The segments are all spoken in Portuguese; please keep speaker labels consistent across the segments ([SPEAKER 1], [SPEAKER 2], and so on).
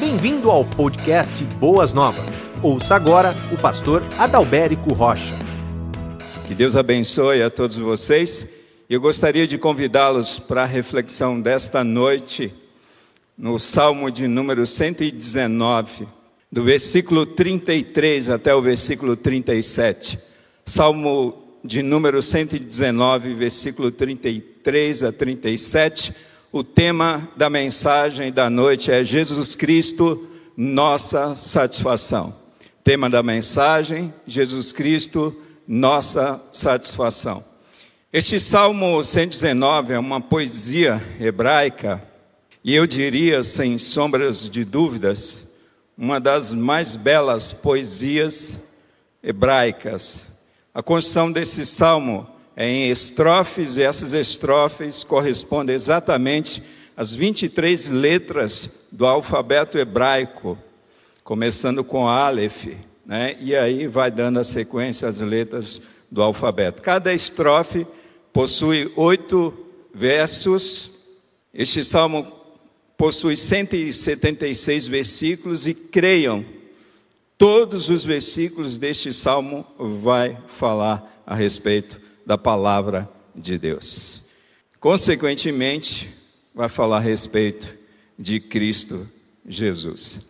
[SPEAKER 1] Bem-vindo ao podcast Boas Novas. Ouça agora o pastor Adalberico Rocha.
[SPEAKER 2] Que Deus abençoe a todos vocês. Eu gostaria de convidá-los para a reflexão desta noite no Salmo de número 119, do versículo 33 até o versículo 37. Salmo de número 119, versículo 33 a 37 o tema da mensagem da noite é Jesus Cristo, nossa satisfação. Tema da mensagem: Jesus Cristo, nossa satisfação. Este Salmo 119 é uma poesia hebraica e eu diria, sem sombras de dúvidas, uma das mais belas poesias hebraicas. A construção desse salmo em estrofes, e essas estrofes correspondem exatamente às 23 letras do alfabeto hebraico, começando com Aleph, né? e aí vai dando a sequência as letras do alfabeto. Cada estrofe possui oito versos. Este salmo possui 176 versículos e creiam, todos os versículos deste salmo vai falar a respeito da palavra de Deus. Consequentemente, vai falar a respeito de Cristo Jesus.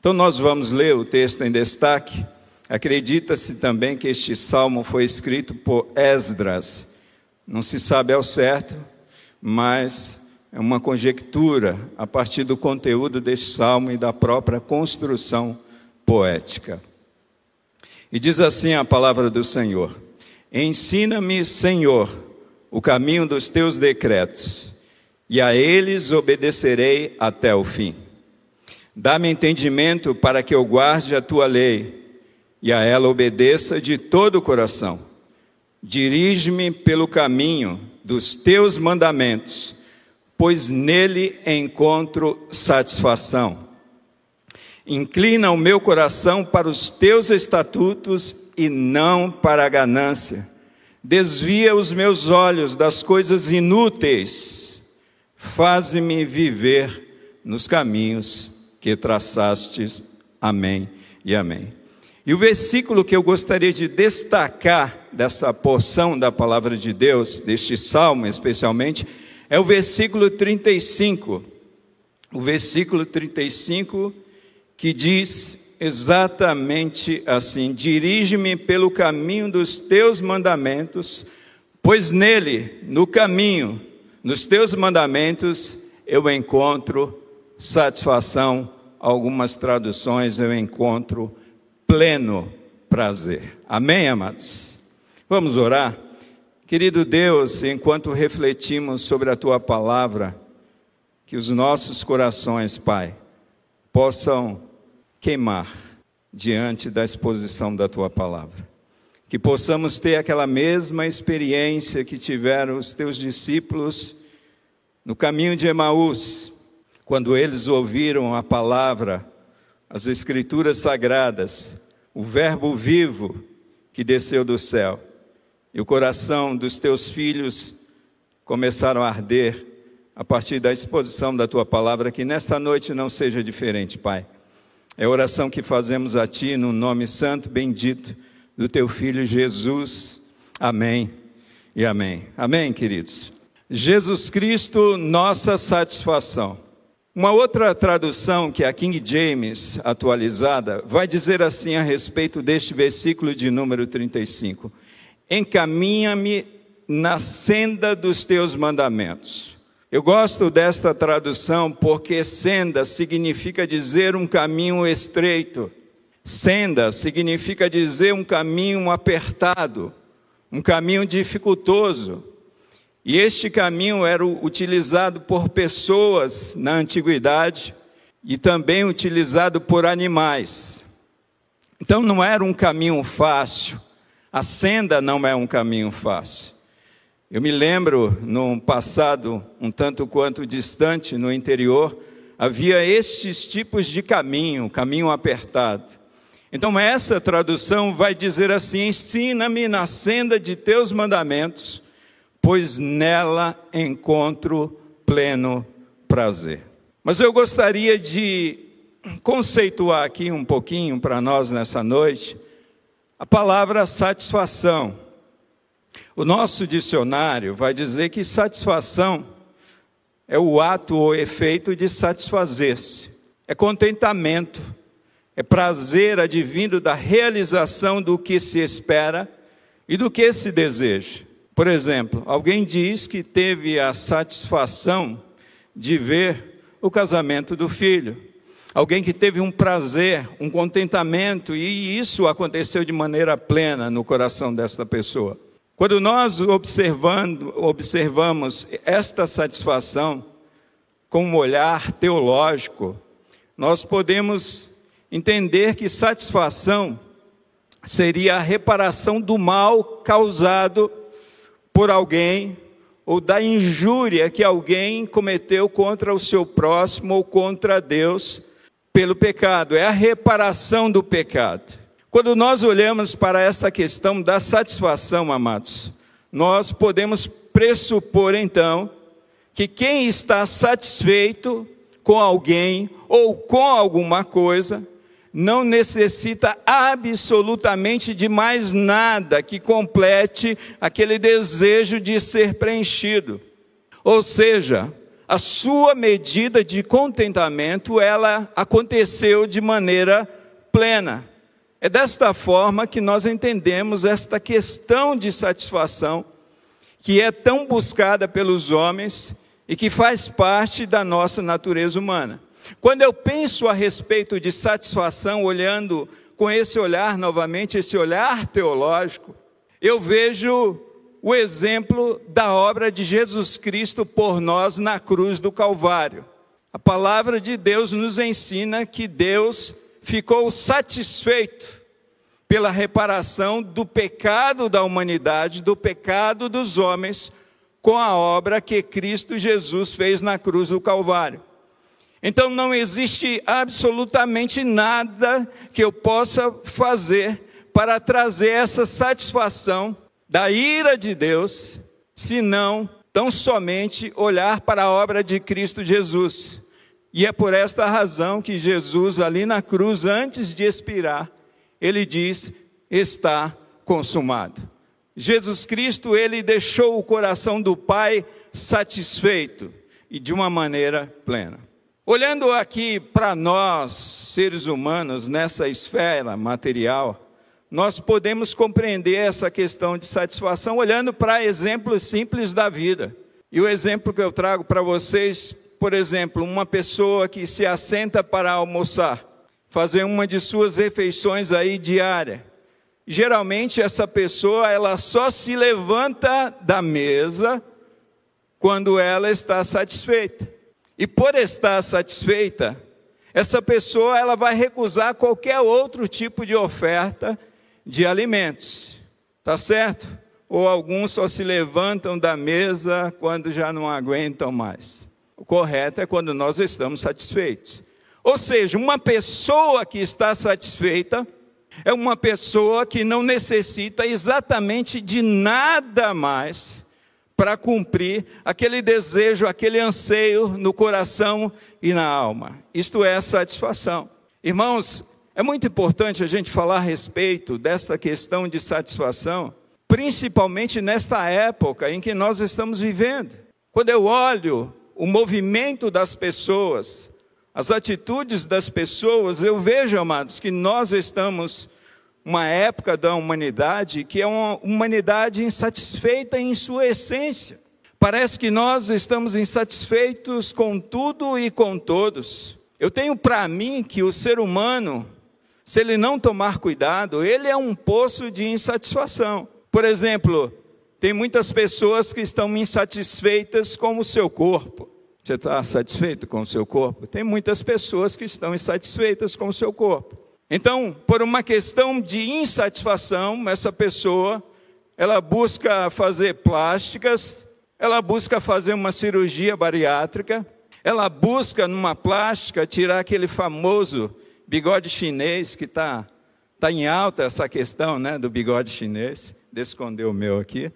[SPEAKER 2] Então, nós vamos ler o texto em destaque. Acredita-se também que este salmo foi escrito por Esdras. Não se sabe ao certo, mas é uma conjectura a partir do conteúdo deste salmo e da própria construção poética. E diz assim a palavra do Senhor. Ensina-me, Senhor, o caminho dos teus decretos, e a eles obedecerei até o fim. Dá-me entendimento para que eu guarde a tua lei e a ela obedeça de todo o coração. Dirige-me pelo caminho dos teus mandamentos, pois nele encontro satisfação. Inclina o meu coração para os teus estatutos e não para a ganância. Desvia os meus olhos das coisas inúteis. Faze-me viver nos caminhos que traçastes. Amém e amém. E o versículo que eu gostaria de destacar dessa porção da palavra de Deus, deste salmo especialmente, é o versículo 35. O versículo 35 que diz exatamente assim: dirige-me pelo caminho dos teus mandamentos, pois nele, no caminho, nos teus mandamentos, eu encontro satisfação. Algumas traduções eu encontro pleno prazer. Amém, amados? Vamos orar? Querido Deus, enquanto refletimos sobre a tua palavra, que os nossos corações, Pai, possam queimar diante da exposição da tua palavra. Que possamos ter aquela mesma experiência que tiveram os teus discípulos no caminho de Emaús, quando eles ouviram a palavra, as escrituras sagradas, o Verbo vivo que desceu do céu, e o coração dos teus filhos começaram a arder a partir da exposição da tua palavra, que nesta noite não seja diferente, Pai é a oração que fazemos a Ti no nome santo, bendito do Teu Filho Jesus. Amém e amém. Amém, queridos. Jesus Cristo, nossa satisfação. Uma outra tradução, que é a King James atualizada, vai dizer assim a respeito deste versículo de número 35: Encaminha-me na senda dos teus mandamentos. Eu gosto desta tradução porque senda significa dizer um caminho estreito. Senda significa dizer um caminho apertado, um caminho dificultoso. E este caminho era utilizado por pessoas na antiguidade e também utilizado por animais. Então não era um caminho fácil. A senda não é um caminho fácil. Eu me lembro, num passado um tanto quanto distante, no interior, havia estes tipos de caminho, caminho apertado. Então, essa tradução vai dizer assim: ensina-me na senda de teus mandamentos, pois nela encontro pleno prazer. Mas eu gostaria de conceituar aqui um pouquinho para nós nessa noite a palavra satisfação. O nosso dicionário vai dizer que satisfação é o ato ou efeito de satisfazer-se, é contentamento, é prazer advindo da realização do que se espera e do que se deseja. Por exemplo, alguém diz que teve a satisfação de ver o casamento do filho. Alguém que teve um prazer, um contentamento, e isso aconteceu de maneira plena no coração desta pessoa. Quando nós observando, observamos esta satisfação com um olhar teológico, nós podemos entender que satisfação seria a reparação do mal causado por alguém ou da injúria que alguém cometeu contra o seu próximo ou contra Deus pelo pecado, é a reparação do pecado. Quando nós olhamos para essa questão da satisfação, amados, nós podemos pressupor então que quem está satisfeito com alguém ou com alguma coisa não necessita absolutamente de mais nada que complete aquele desejo de ser preenchido. Ou seja, a sua medida de contentamento, ela aconteceu de maneira plena. É desta forma que nós entendemos esta questão de satisfação, que é tão buscada pelos homens e que faz parte da nossa natureza humana. Quando eu penso a respeito de satisfação, olhando com esse olhar novamente, esse olhar teológico, eu vejo o exemplo da obra de Jesus Cristo por nós na cruz do Calvário. A palavra de Deus nos ensina que Deus ficou satisfeito pela reparação do pecado da humanidade, do pecado dos homens, com a obra que Cristo Jesus fez na cruz do Calvário. Então não existe absolutamente nada que eu possa fazer para trazer essa satisfação da ira de Deus, senão tão somente olhar para a obra de Cristo Jesus. E é por esta razão que Jesus, ali na cruz, antes de expirar, ele diz: está consumado. Jesus Cristo, ele deixou o coração do Pai satisfeito e de uma maneira plena. Olhando aqui para nós, seres humanos, nessa esfera material, nós podemos compreender essa questão de satisfação olhando para exemplos simples da vida. E o exemplo que eu trago para vocês, por exemplo, uma pessoa que se assenta para almoçar, fazer uma de suas refeições aí diária. Geralmente essa pessoa ela só se levanta da mesa quando ela está satisfeita. E por estar satisfeita, essa pessoa ela vai recusar qualquer outro tipo de oferta de alimentos. Tá certo? Ou alguns só se levantam da mesa quando já não aguentam mais. O correto é quando nós estamos satisfeitos. Ou seja, uma pessoa que está satisfeita é uma pessoa que não necessita exatamente de nada mais para cumprir aquele desejo, aquele anseio no coração e na alma. Isto é satisfação. Irmãos, é muito importante a gente falar a respeito desta questão de satisfação, principalmente nesta época em que nós estamos vivendo. Quando eu olho o movimento das pessoas, as atitudes das pessoas, eu vejo, amados, que nós estamos uma época da humanidade que é uma humanidade insatisfeita em sua essência. Parece que nós estamos insatisfeitos com tudo e com todos. Eu tenho para mim que o ser humano, se ele não tomar cuidado, ele é um poço de insatisfação. Por exemplo, tem muitas pessoas que estão insatisfeitas com o seu corpo. Você está satisfeito com o seu corpo? Tem muitas pessoas que estão insatisfeitas com o seu corpo. Então, por uma questão de insatisfação, essa pessoa, ela busca fazer plásticas, ela busca fazer uma cirurgia bariátrica, ela busca numa plástica tirar aquele famoso bigode chinês que está tá em alta essa questão né, do bigode chinês. De esconder o meu aqui.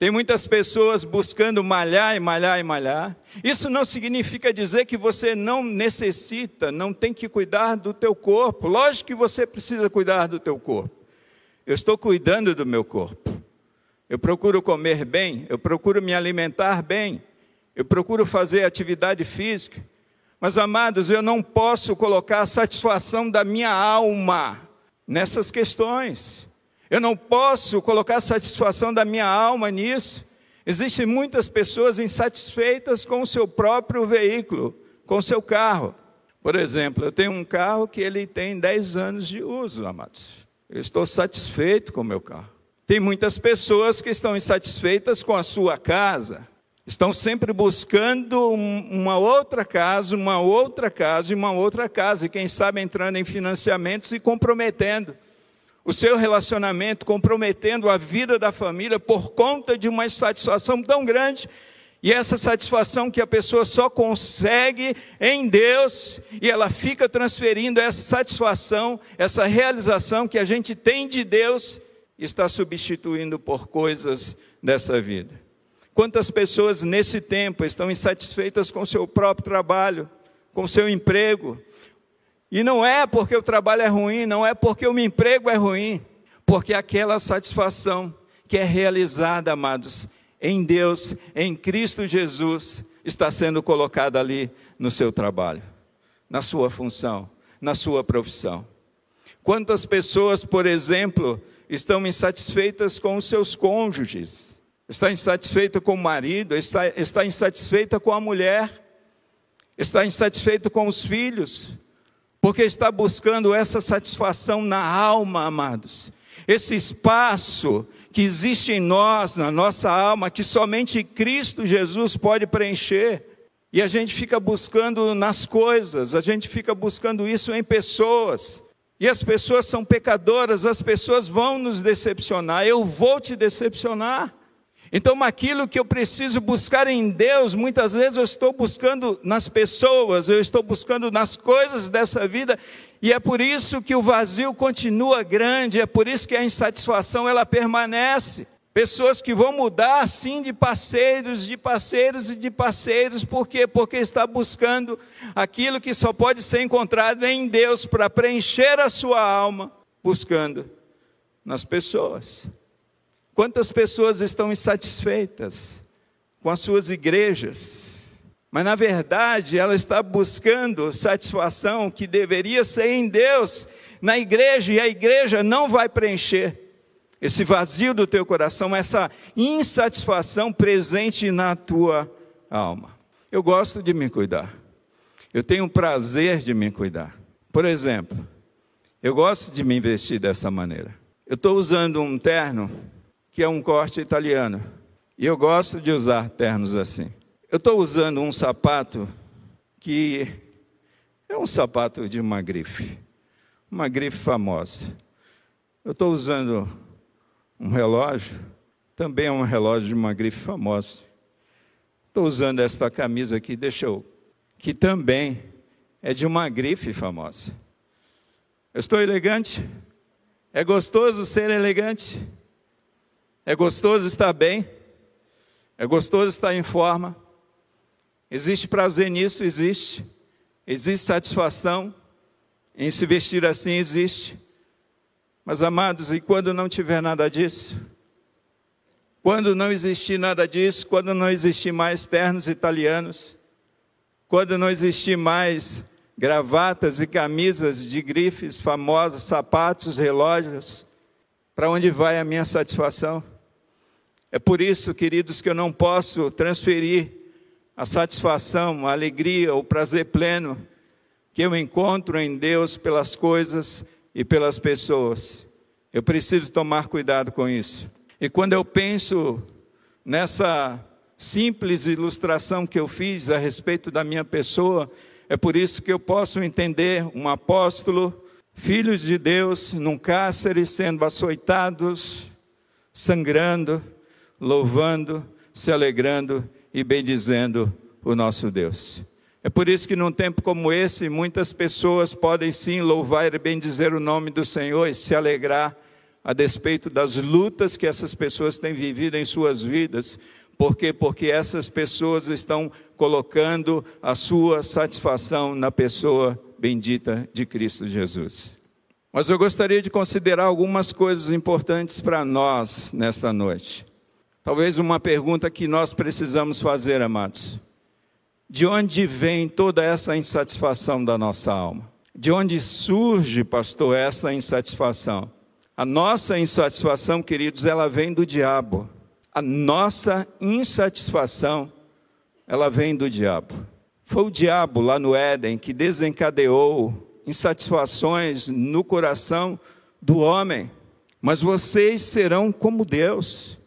[SPEAKER 2] Tem muitas pessoas buscando malhar e malhar e malhar. Isso não significa dizer que você não necessita, não tem que cuidar do teu corpo. Lógico que você precisa cuidar do teu corpo. Eu estou cuidando do meu corpo. Eu procuro comer bem, eu procuro me alimentar bem, eu procuro fazer atividade física. Mas, amados, eu não posso colocar a satisfação da minha alma nessas questões. Eu não posso colocar satisfação da minha alma nisso. Existem muitas pessoas insatisfeitas com o seu próprio veículo, com o seu carro. Por exemplo, eu tenho um carro que ele tem 10 anos de uso, amados. Eu estou satisfeito com o meu carro. Tem muitas pessoas que estão insatisfeitas com a sua casa. Estão sempre buscando uma outra casa, uma outra casa e uma outra casa, e quem sabe entrando em financiamentos e comprometendo o seu relacionamento, comprometendo a vida da família por conta de uma insatisfação tão grande. E essa satisfação que a pessoa só consegue em Deus, e ela fica transferindo essa satisfação, essa realização que a gente tem de Deus, está substituindo por coisas dessa vida. Quantas pessoas nesse tempo estão insatisfeitas com seu próprio trabalho, com seu emprego, e não é porque o trabalho é ruim, não é porque o meu emprego é ruim, porque aquela satisfação que é realizada, amados, em Deus, em Cristo Jesus, está sendo colocada ali no seu trabalho, na sua função, na sua profissão. Quantas pessoas, por exemplo, estão insatisfeitas com os seus cônjuges, está insatisfeita com o marido, está, está insatisfeita com a mulher, está insatisfeita com os filhos, porque está buscando essa satisfação na alma, amados. Esse espaço que existe em nós, na nossa alma, que somente Cristo Jesus pode preencher. E a gente fica buscando nas coisas, a gente fica buscando isso em pessoas. E as pessoas são pecadoras, as pessoas vão nos decepcionar, eu vou te decepcionar. Então, aquilo que eu preciso buscar em Deus, muitas vezes eu estou buscando nas pessoas, eu estou buscando nas coisas dessa vida, e é por isso que o vazio continua grande, é por isso que a insatisfação ela permanece. Pessoas que vão mudar sim de parceiros, de parceiros e de parceiros, por quê? Porque está buscando aquilo que só pode ser encontrado em Deus para preencher a sua alma, buscando nas pessoas. Quantas pessoas estão insatisfeitas com as suas igrejas, mas na verdade ela está buscando satisfação que deveria ser em Deus, na igreja, e a igreja não vai preencher esse vazio do teu coração, essa insatisfação presente na tua alma. Eu gosto de me cuidar, eu tenho prazer de me cuidar. Por exemplo, eu gosto de me investir dessa maneira. Eu estou usando um terno que é um corte italiano. E eu gosto de usar ternos assim. Eu estou usando um sapato que é um sapato de uma grife, uma grife famosa. Eu estou usando um relógio, também é um relógio de uma grife famosa. Estou usando esta camisa aqui, deixa eu, que também é de uma grife famosa. Eu estou elegante? É gostoso ser elegante? É gostoso estar bem, é gostoso estar em forma. Existe prazer nisso? Existe. Existe satisfação em se vestir assim? Existe. Mas, amados, e quando não tiver nada disso? Quando não existir nada disso, quando não existir mais ternos italianos, quando não existir mais gravatas e camisas de grifes famosas, sapatos, relógios, para onde vai a minha satisfação? É por isso, queridos, que eu não posso transferir a satisfação, a alegria, o prazer pleno que eu encontro em Deus pelas coisas e pelas pessoas. Eu preciso tomar cuidado com isso. E quando eu penso nessa simples ilustração que eu fiz a respeito da minha pessoa, é por isso que eu posso entender um apóstolo, filhos de Deus, num cárcere, sendo açoitados, sangrando, louvando, se alegrando e bendizendo o nosso Deus. É por isso que num tempo como esse, muitas pessoas podem sim louvar e bendizer o nome do Senhor e se alegrar a despeito das lutas que essas pessoas têm vivido em suas vidas. Por quê? Porque essas pessoas estão colocando a sua satisfação na pessoa bendita de Cristo Jesus. Mas eu gostaria de considerar algumas coisas importantes para nós nesta noite. Talvez uma pergunta que nós precisamos fazer, amados. De onde vem toda essa insatisfação da nossa alma? De onde surge, pastor, essa insatisfação? A nossa insatisfação, queridos, ela vem do diabo. A nossa insatisfação, ela vem do diabo. Foi o diabo lá no Éden que desencadeou insatisfações no coração do homem. Mas vocês serão como Deus.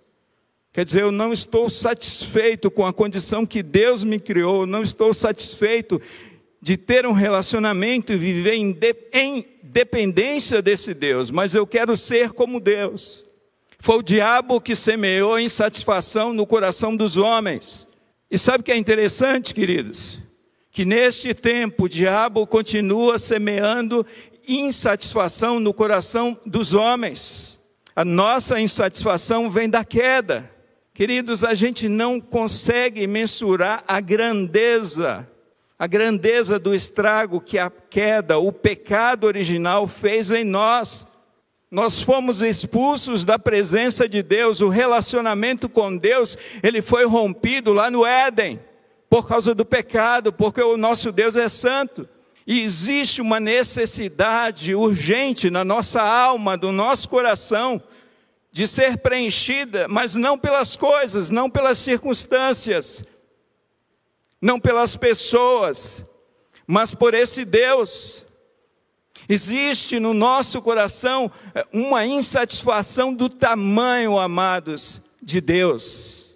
[SPEAKER 2] Quer dizer, eu não estou satisfeito com a condição que Deus me criou, não estou satisfeito de ter um relacionamento e viver em, de, em dependência desse Deus, mas eu quero ser como Deus. Foi o diabo que semeou insatisfação no coração dos homens. E sabe o que é interessante, queridos? que neste tempo o diabo continua semeando insatisfação no coração dos homens. A nossa insatisfação vem da queda. Queridos, a gente não consegue mensurar a grandeza, a grandeza do estrago que a queda, o pecado original fez em nós. Nós fomos expulsos da presença de Deus, o relacionamento com Deus, ele foi rompido lá no Éden por causa do pecado, porque o nosso Deus é santo. E existe uma necessidade urgente na nossa alma, do nosso coração, de ser preenchida, mas não pelas coisas, não pelas circunstâncias, não pelas pessoas, mas por esse Deus. Existe no nosso coração eh, uma insatisfação do tamanho, amados, de Deus.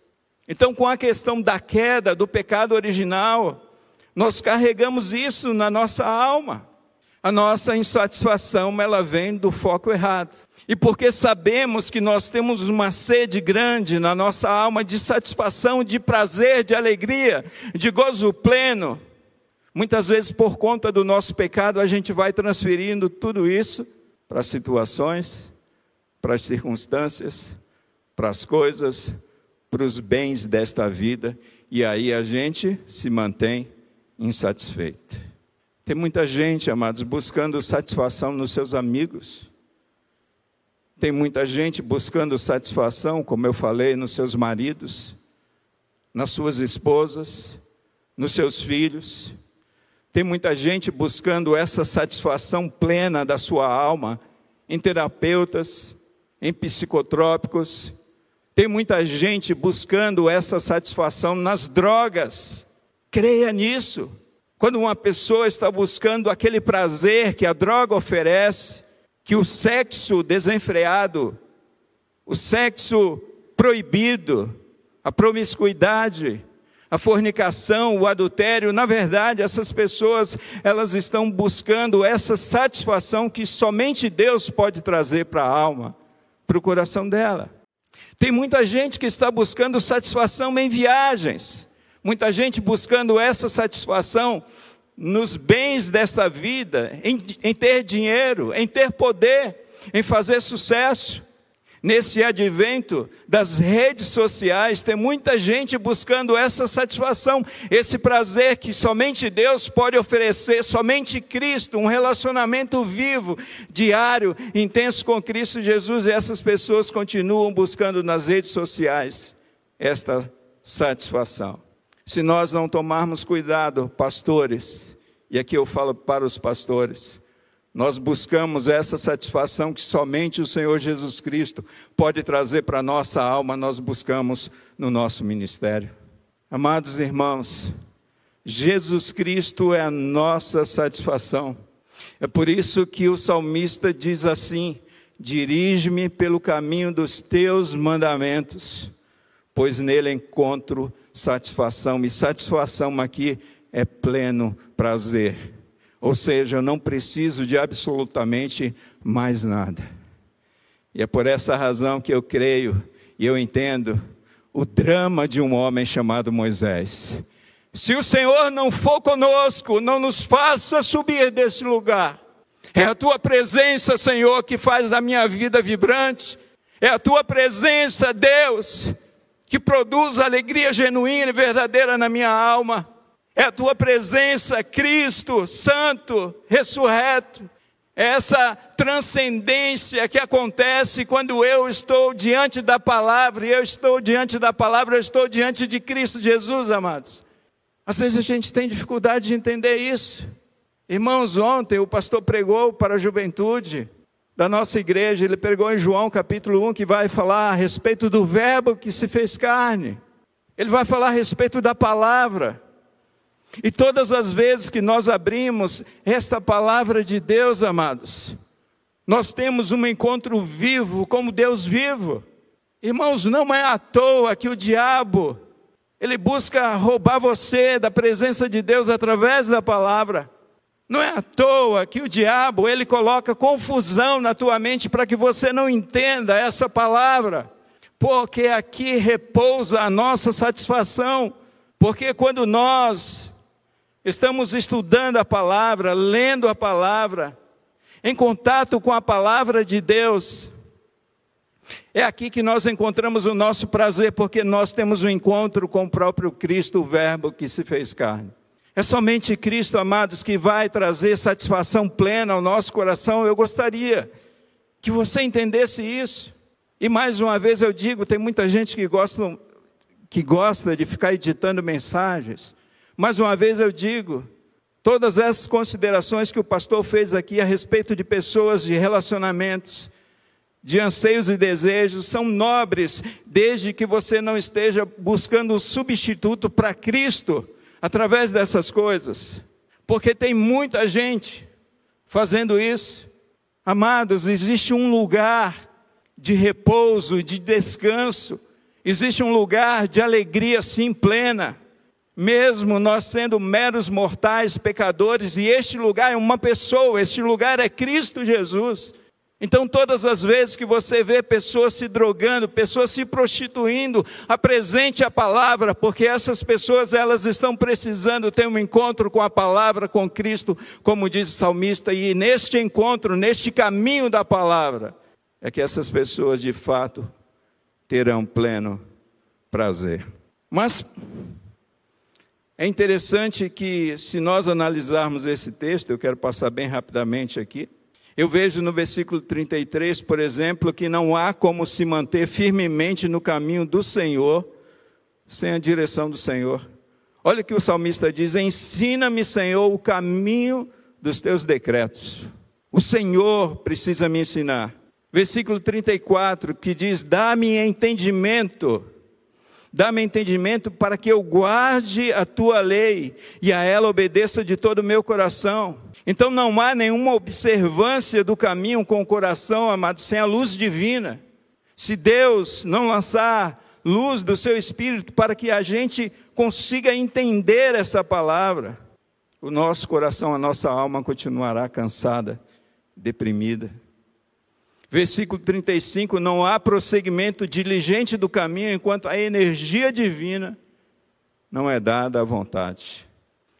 [SPEAKER 2] Então, com a questão da queda, do pecado original, nós carregamos isso na nossa alma. A nossa insatisfação, ela vem do foco errado. E porque sabemos que nós temos uma sede grande na nossa alma de satisfação, de prazer, de alegria, de gozo pleno, muitas vezes por conta do nosso pecado, a gente vai transferindo tudo isso para as situações, para as circunstâncias, para as coisas, para os bens desta vida e aí a gente se mantém insatisfeito. Tem muita gente, amados, buscando satisfação nos seus amigos. Tem muita gente buscando satisfação, como eu falei, nos seus maridos, nas suas esposas, nos seus filhos. Tem muita gente buscando essa satisfação plena da sua alma em terapeutas, em psicotrópicos, tem muita gente buscando essa satisfação nas drogas. Creia nisso. Quando uma pessoa está buscando aquele prazer que a droga oferece, que o sexo desenfreado, o sexo proibido, a promiscuidade, a fornicação, o adultério, na verdade, essas pessoas, elas estão buscando essa satisfação que somente Deus pode trazer para a alma, para o coração dela. Tem muita gente que está buscando satisfação em viagens, muita gente buscando essa satisfação nos bens desta vida, em, em ter dinheiro, em ter poder, em fazer sucesso. Nesse advento das redes sociais, tem muita gente buscando essa satisfação, esse prazer que somente Deus pode oferecer, somente Cristo, um relacionamento vivo, diário, intenso com Cristo Jesus, e essas pessoas continuam buscando nas redes sociais esta satisfação. Se nós não tomarmos cuidado, pastores, e aqui eu falo para os pastores, nós buscamos essa satisfação que somente o Senhor Jesus Cristo pode trazer para a nossa alma, nós buscamos no nosso ministério. Amados irmãos, Jesus Cristo é a nossa satisfação. É por isso que o salmista diz assim: Dirige-me pelo caminho dos teus mandamentos, pois nele encontro satisfação. E satisfação aqui é pleno prazer. Ou seja, eu não preciso de absolutamente mais nada. E é por essa razão que eu creio e eu entendo o drama de um homem chamado Moisés. Se o Senhor não for conosco, não nos faça subir desse lugar. É a tua presença, Senhor, que faz da minha vida vibrante. É a tua presença, Deus, que produz alegria genuína e verdadeira na minha alma. É a tua presença, Cristo, Santo, ressurreto. É essa transcendência que acontece quando eu estou diante da palavra, e eu estou diante da palavra, eu estou diante de Cristo Jesus, amados. Às vezes a gente tem dificuldade de entender isso. Irmãos, ontem o pastor pregou para a juventude da nossa igreja, ele pregou em João capítulo 1, que vai falar a respeito do Verbo que se fez carne. Ele vai falar a respeito da palavra. E todas as vezes que nós abrimos esta palavra de Deus, amados, nós temos um encontro vivo como Deus vivo. Irmãos, não é à toa que o diabo, ele busca roubar você da presença de Deus através da palavra. Não é à toa que o diabo, ele coloca confusão na tua mente para que você não entenda essa palavra. Porque aqui repousa a nossa satisfação. Porque quando nós estamos estudando a palavra, lendo a palavra, em contato com a palavra de Deus, é aqui que nós encontramos o nosso prazer, porque nós temos um encontro com o próprio Cristo, o Verbo que se fez carne. É somente Cristo, amados, que vai trazer satisfação plena ao nosso coração. Eu gostaria que você entendesse isso. E mais uma vez eu digo, tem muita gente que gosta, que gosta de ficar editando mensagens. Mais uma vez eu digo, todas essas considerações que o pastor fez aqui a respeito de pessoas, de relacionamentos, de anseios e desejos, são nobres, desde que você não esteja buscando um substituto para Cristo através dessas coisas, porque tem muita gente fazendo isso. Amados, existe um lugar de repouso, de descanso, existe um lugar de alegria sim plena, mesmo nós sendo meros mortais, pecadores, e este lugar é uma pessoa, este lugar é Cristo Jesus. Então, todas as vezes que você vê pessoas se drogando, pessoas se prostituindo, apresente a palavra, porque essas pessoas elas estão precisando ter um encontro com a palavra, com Cristo, como diz o salmista, e neste encontro, neste caminho da palavra, é que essas pessoas de fato terão pleno prazer. Mas é interessante que, se nós analisarmos esse texto, eu quero passar bem rapidamente aqui. Eu vejo no versículo 33, por exemplo, que não há como se manter firmemente no caminho do Senhor sem a direção do Senhor. Olha o que o salmista diz: Ensina-me, Senhor, o caminho dos teus decretos. O Senhor precisa me ensinar. Versículo 34, que diz: Dá-me entendimento Dá-me entendimento para que eu guarde a tua lei e a ela obedeça de todo o meu coração. Então não há nenhuma observância do caminho com o coração, amado, sem a luz divina. Se Deus não lançar luz do seu espírito para que a gente consiga entender essa palavra, o nosso coração, a nossa alma continuará cansada, deprimida. Versículo 35: Não há prosseguimento diligente do caminho enquanto a energia divina não é dada à vontade.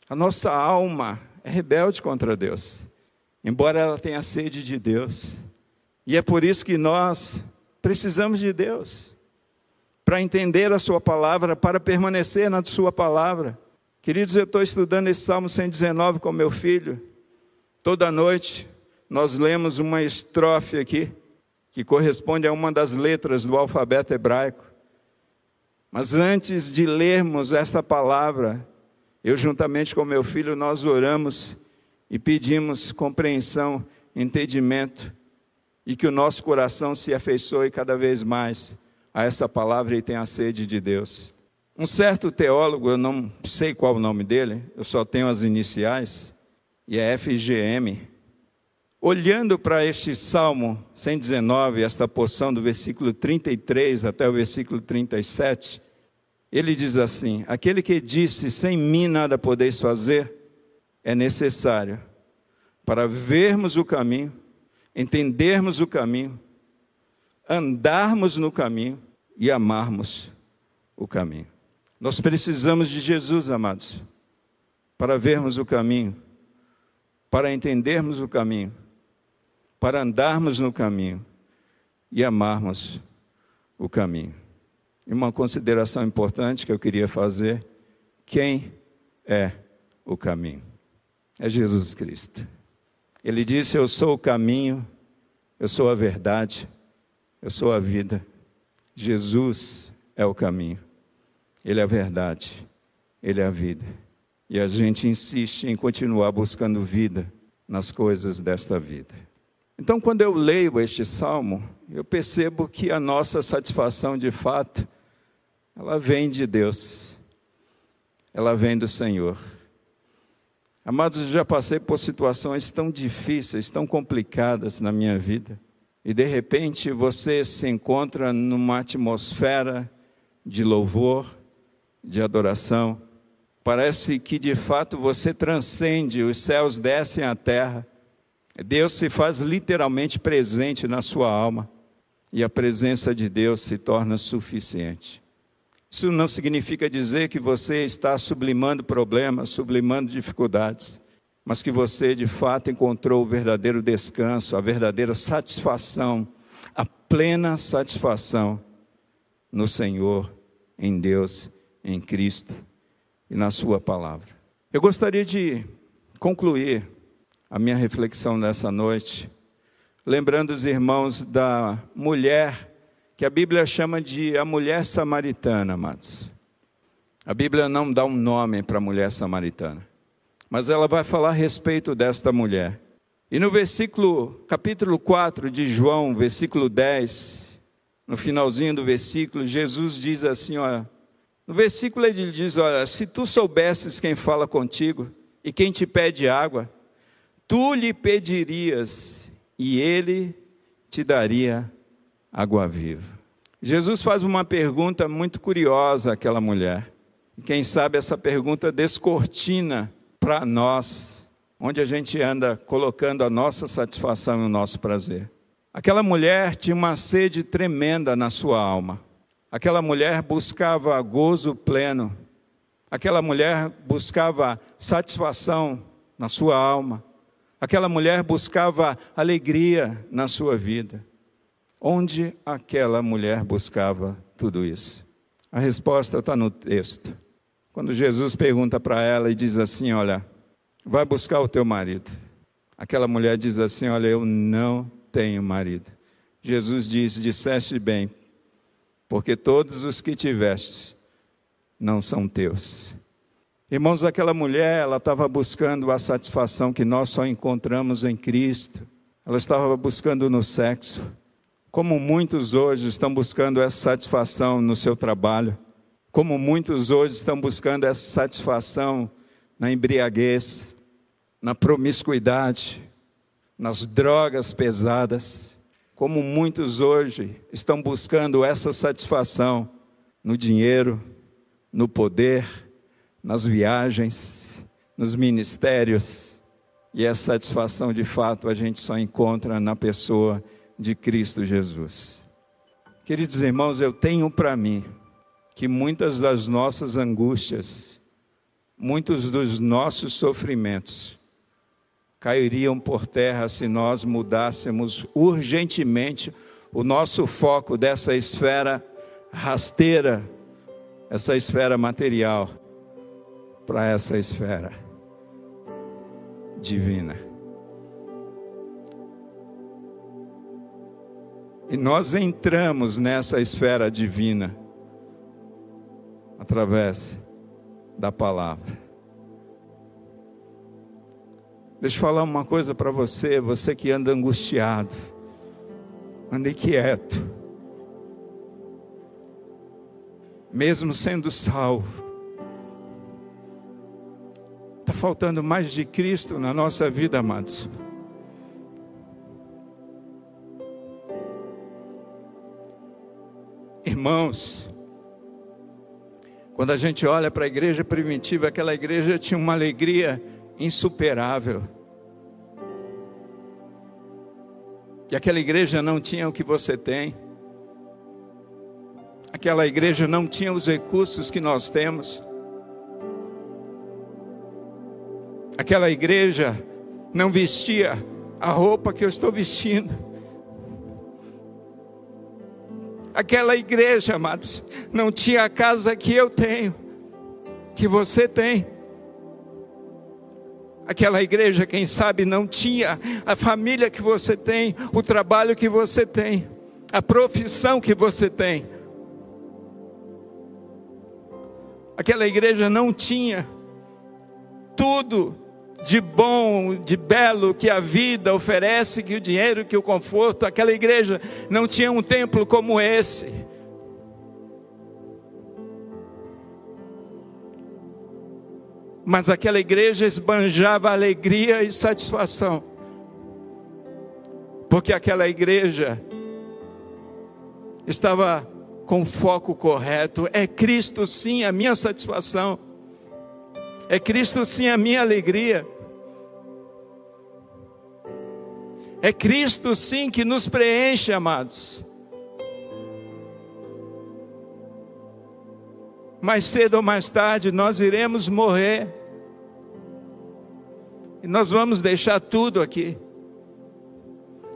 [SPEAKER 2] A nossa alma é rebelde contra Deus, embora ela tenha sede de Deus. E é por isso que nós precisamos de Deus para entender a Sua palavra, para permanecer na Sua palavra. Queridos, eu estou estudando esse Salmo 119 com meu filho, toda noite nós lemos uma estrofe aqui, que corresponde a uma das letras do alfabeto hebraico. Mas antes de lermos esta palavra, eu, juntamente com meu filho, nós oramos e pedimos compreensão, entendimento, e que o nosso coração se afeiçoe cada vez mais a essa palavra e tenha sede de Deus. Um certo teólogo, eu não sei qual o nome dele, eu só tenho as iniciais, e é FGM, Olhando para este Salmo 119, esta porção do versículo 33 até o versículo 37, ele diz assim: Aquele que disse, sem mim nada podeis fazer, é necessário para vermos o caminho, entendermos o caminho, andarmos no caminho e amarmos o caminho. Nós precisamos de Jesus, amados, para vermos o caminho, para entendermos o caminho para andarmos no caminho e amarmos o caminho. E uma consideração importante que eu queria fazer: quem é o caminho? É Jesus Cristo. Ele disse: Eu sou o caminho, eu sou a verdade, eu sou a vida. Jesus é o caminho, Ele é a verdade, Ele é a vida. E a gente insiste em continuar buscando vida nas coisas desta vida. Então, quando eu leio este salmo, eu percebo que a nossa satisfação de fato, ela vem de Deus, ela vem do Senhor. Amados, eu já passei por situações tão difíceis, tão complicadas na minha vida, e de repente você se encontra numa atmosfera de louvor, de adoração, Parece que de fato você transcende, os céus descem à terra. Deus se faz literalmente presente na sua alma e a presença de Deus se torna suficiente. Isso não significa dizer que você está sublimando problemas, sublimando dificuldades, mas que você de fato encontrou o verdadeiro descanso, a verdadeira satisfação, a plena satisfação no Senhor, em Deus, em Cristo e na Sua palavra. Eu gostaria de concluir a minha reflexão nessa noite, lembrando os irmãos da mulher que a Bíblia chama de a mulher samaritana, amados. A Bíblia não dá um nome para a mulher samaritana, mas ela vai falar a respeito desta mulher. E no versículo, capítulo 4 de João, versículo 10, no finalzinho do versículo, Jesus diz assim: olha, no versículo ele diz: Olha, se tu soubesses quem fala contigo e quem te pede água, tu lhe pedirias e ele te daria água viva. Jesus faz uma pergunta muito curiosa àquela mulher. Quem sabe essa pergunta descortina para nós, onde a gente anda colocando a nossa satisfação e o nosso prazer. Aquela mulher tinha uma sede tremenda na sua alma. Aquela mulher buscava gozo pleno, aquela mulher buscava satisfação na sua alma, aquela mulher buscava alegria na sua vida. Onde aquela mulher buscava tudo isso? A resposta está no texto. Quando Jesus pergunta para ela e diz assim: Olha, vai buscar o teu marido. Aquela mulher diz assim: Olha, eu não tenho marido. Jesus diz: Disseste bem, porque todos os que tiveste não são teus. Irmãos, aquela mulher, ela estava buscando a satisfação que nós só encontramos em Cristo. Ela estava buscando no sexo, como muitos hoje estão buscando essa satisfação no seu trabalho, como muitos hoje estão buscando essa satisfação na embriaguez, na promiscuidade, nas drogas pesadas como muitos hoje estão buscando essa satisfação no dinheiro, no poder, nas viagens, nos ministérios. E essa satisfação, de fato, a gente só encontra na pessoa de Cristo Jesus. Queridos irmãos, eu tenho para mim que muitas das nossas angústias, muitos dos nossos sofrimentos, cairiam por terra se nós mudássemos urgentemente o nosso foco dessa esfera rasteira, essa esfera material, para essa esfera divina. E nós entramos nessa esfera divina através da palavra. Deixa eu falar uma coisa para você, você que anda angustiado, ande quieto, mesmo sendo salvo. Está faltando mais de Cristo na nossa vida, amados. Irmãos, quando a gente olha para a igreja primitiva, aquela igreja tinha uma alegria insuperável. Que aquela igreja não tinha o que você tem. Aquela igreja não tinha os recursos que nós temos. Aquela igreja não vestia a roupa que eu estou vestindo. Aquela igreja, amados, não tinha a casa que eu tenho, que você tem. Aquela igreja, quem sabe, não tinha a família que você tem, o trabalho que você tem, a profissão que você tem. Aquela igreja não tinha tudo de bom, de belo que a vida oferece, que o dinheiro, que o conforto, aquela igreja não tinha um templo como esse. Mas aquela igreja esbanjava alegria e satisfação. Porque aquela igreja estava com foco correto. É Cristo sim a minha satisfação. É Cristo sim a minha alegria. É Cristo sim que nos preenche, amados. Mais cedo ou mais tarde nós iremos morrer. E nós vamos deixar tudo aqui.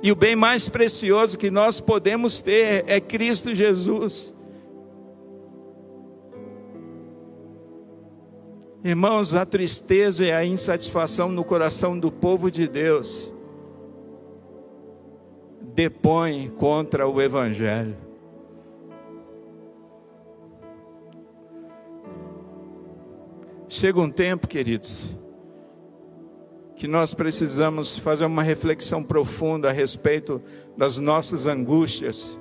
[SPEAKER 2] E o bem mais precioso que nós podemos ter é Cristo Jesus. Irmãos, a tristeza e a insatisfação no coração do povo de Deus depõe contra o Evangelho. Chega um tempo, queridos, que nós precisamos fazer uma reflexão profunda a respeito das nossas angústias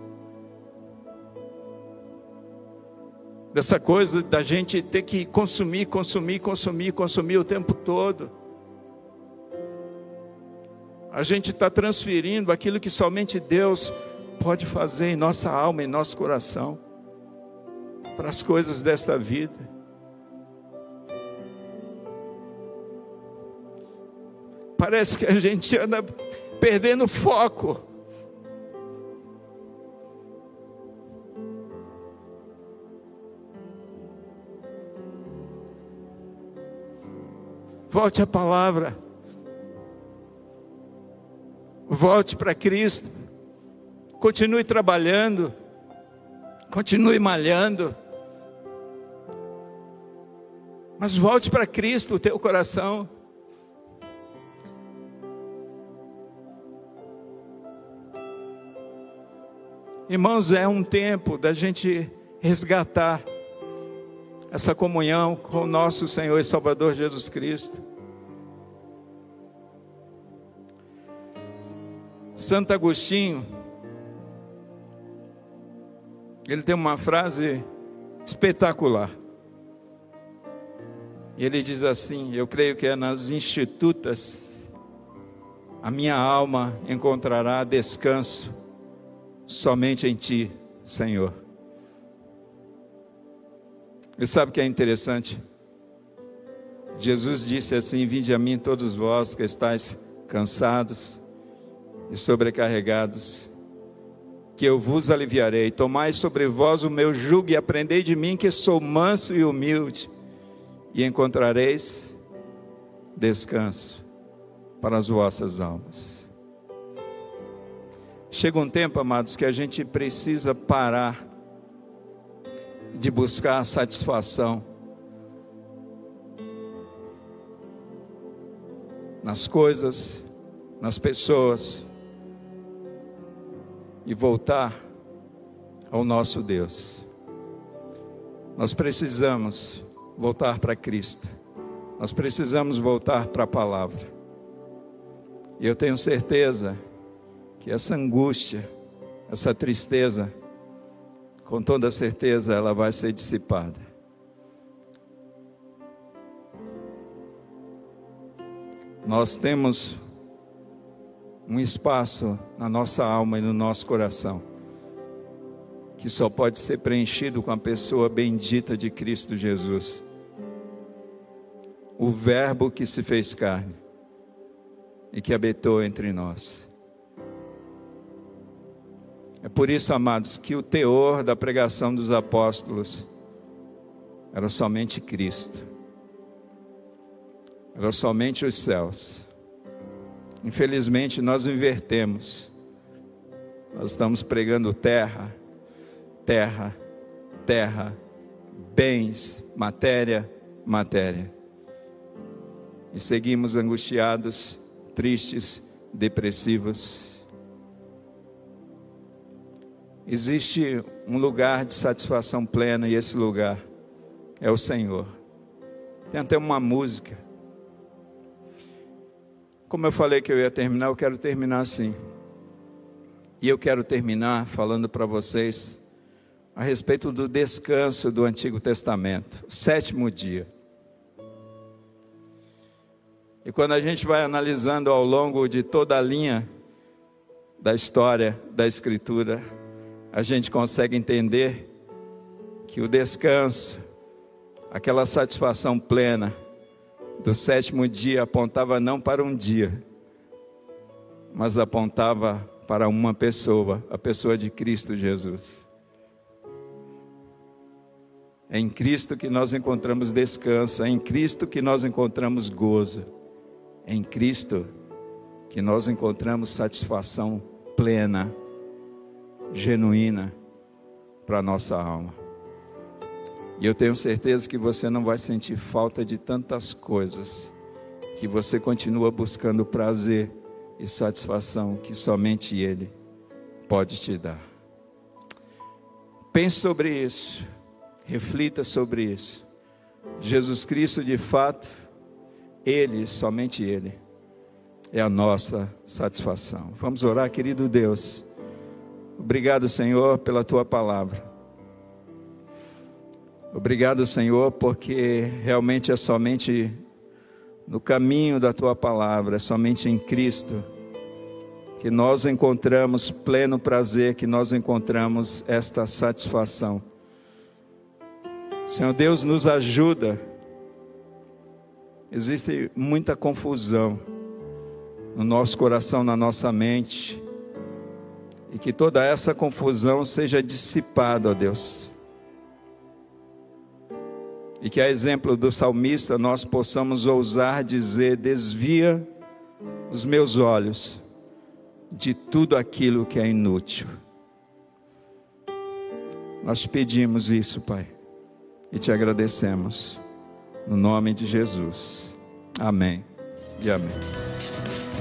[SPEAKER 2] Dessa coisa da gente ter que consumir, consumir, consumir, consumir o tempo todo. A gente está transferindo aquilo que somente Deus pode fazer em nossa alma, em nosso coração, para as coisas desta vida. Parece que a gente anda perdendo foco. Volte à palavra. Volte para Cristo. Continue trabalhando. Continue malhando. Mas volte para Cristo, o teu coração. Irmãos, é um tempo da gente resgatar essa comunhão com o nosso Senhor e Salvador Jesus Cristo. Santo Agostinho, ele tem uma frase espetacular. Ele diz assim: Eu creio que é nas institutas a minha alma encontrará descanso somente em Ti, Senhor. E sabe o que é interessante? Jesus disse assim: Vinde a mim todos vós que estáis cansados e sobrecarregados, que eu vos aliviarei. Tomai sobre vós o meu jugo e aprendei de mim, que sou manso e humilde, e encontrareis descanso para as vossas almas. Chega um tempo, amados, que a gente precisa parar de buscar satisfação nas coisas, nas pessoas e voltar ao nosso Deus. Nós precisamos voltar para Cristo. Nós precisamos voltar para a palavra. E eu tenho certeza que essa angústia, essa tristeza, com toda certeza ela vai ser dissipada. Nós temos um espaço na nossa alma e no nosso coração que só pode ser preenchido com a pessoa bendita de Cristo Jesus. O Verbo que se fez carne e que habitou entre nós. É por isso, amados, que o teor da pregação dos apóstolos era somente Cristo, era somente os céus, Infelizmente, nós invertemos. Nós estamos pregando terra, terra, terra, bens, matéria, matéria. E seguimos angustiados, tristes, depressivos. Existe um lugar de satisfação plena e esse lugar é o Senhor. Tem até uma música. Como eu falei que eu ia terminar, eu quero terminar assim. E eu quero terminar falando para vocês a respeito do descanso do Antigo Testamento, sétimo dia. E quando a gente vai analisando ao longo de toda a linha da história da Escritura, a gente consegue entender que o descanso, aquela satisfação plena do sétimo dia apontava não para um dia, mas apontava para uma pessoa, a pessoa de Cristo Jesus. É em Cristo que nós encontramos descanso, é em Cristo que nós encontramos gozo, é em Cristo que nós encontramos satisfação plena genuína para a nossa alma. E eu tenho certeza que você não vai sentir falta de tantas coisas, que você continua buscando prazer e satisfação que somente Ele pode te dar. Pense sobre isso, reflita sobre isso. Jesus Cristo, de fato, Ele, somente Ele, é a nossa satisfação. Vamos orar, querido Deus. Obrigado, Senhor, pela tua palavra. Obrigado, Senhor, porque realmente é somente no caminho da tua palavra, é somente em Cristo que nós encontramos pleno prazer, que nós encontramos esta satisfação. Senhor Deus, nos ajuda. Existe muita confusão no nosso coração, na nossa mente e que toda essa confusão seja dissipada, ó Deus. E que, a exemplo do salmista, nós possamos ousar dizer: desvia os meus olhos de tudo aquilo que é inútil. Nós pedimos isso, Pai, e te agradecemos, no nome de Jesus. Amém e amém.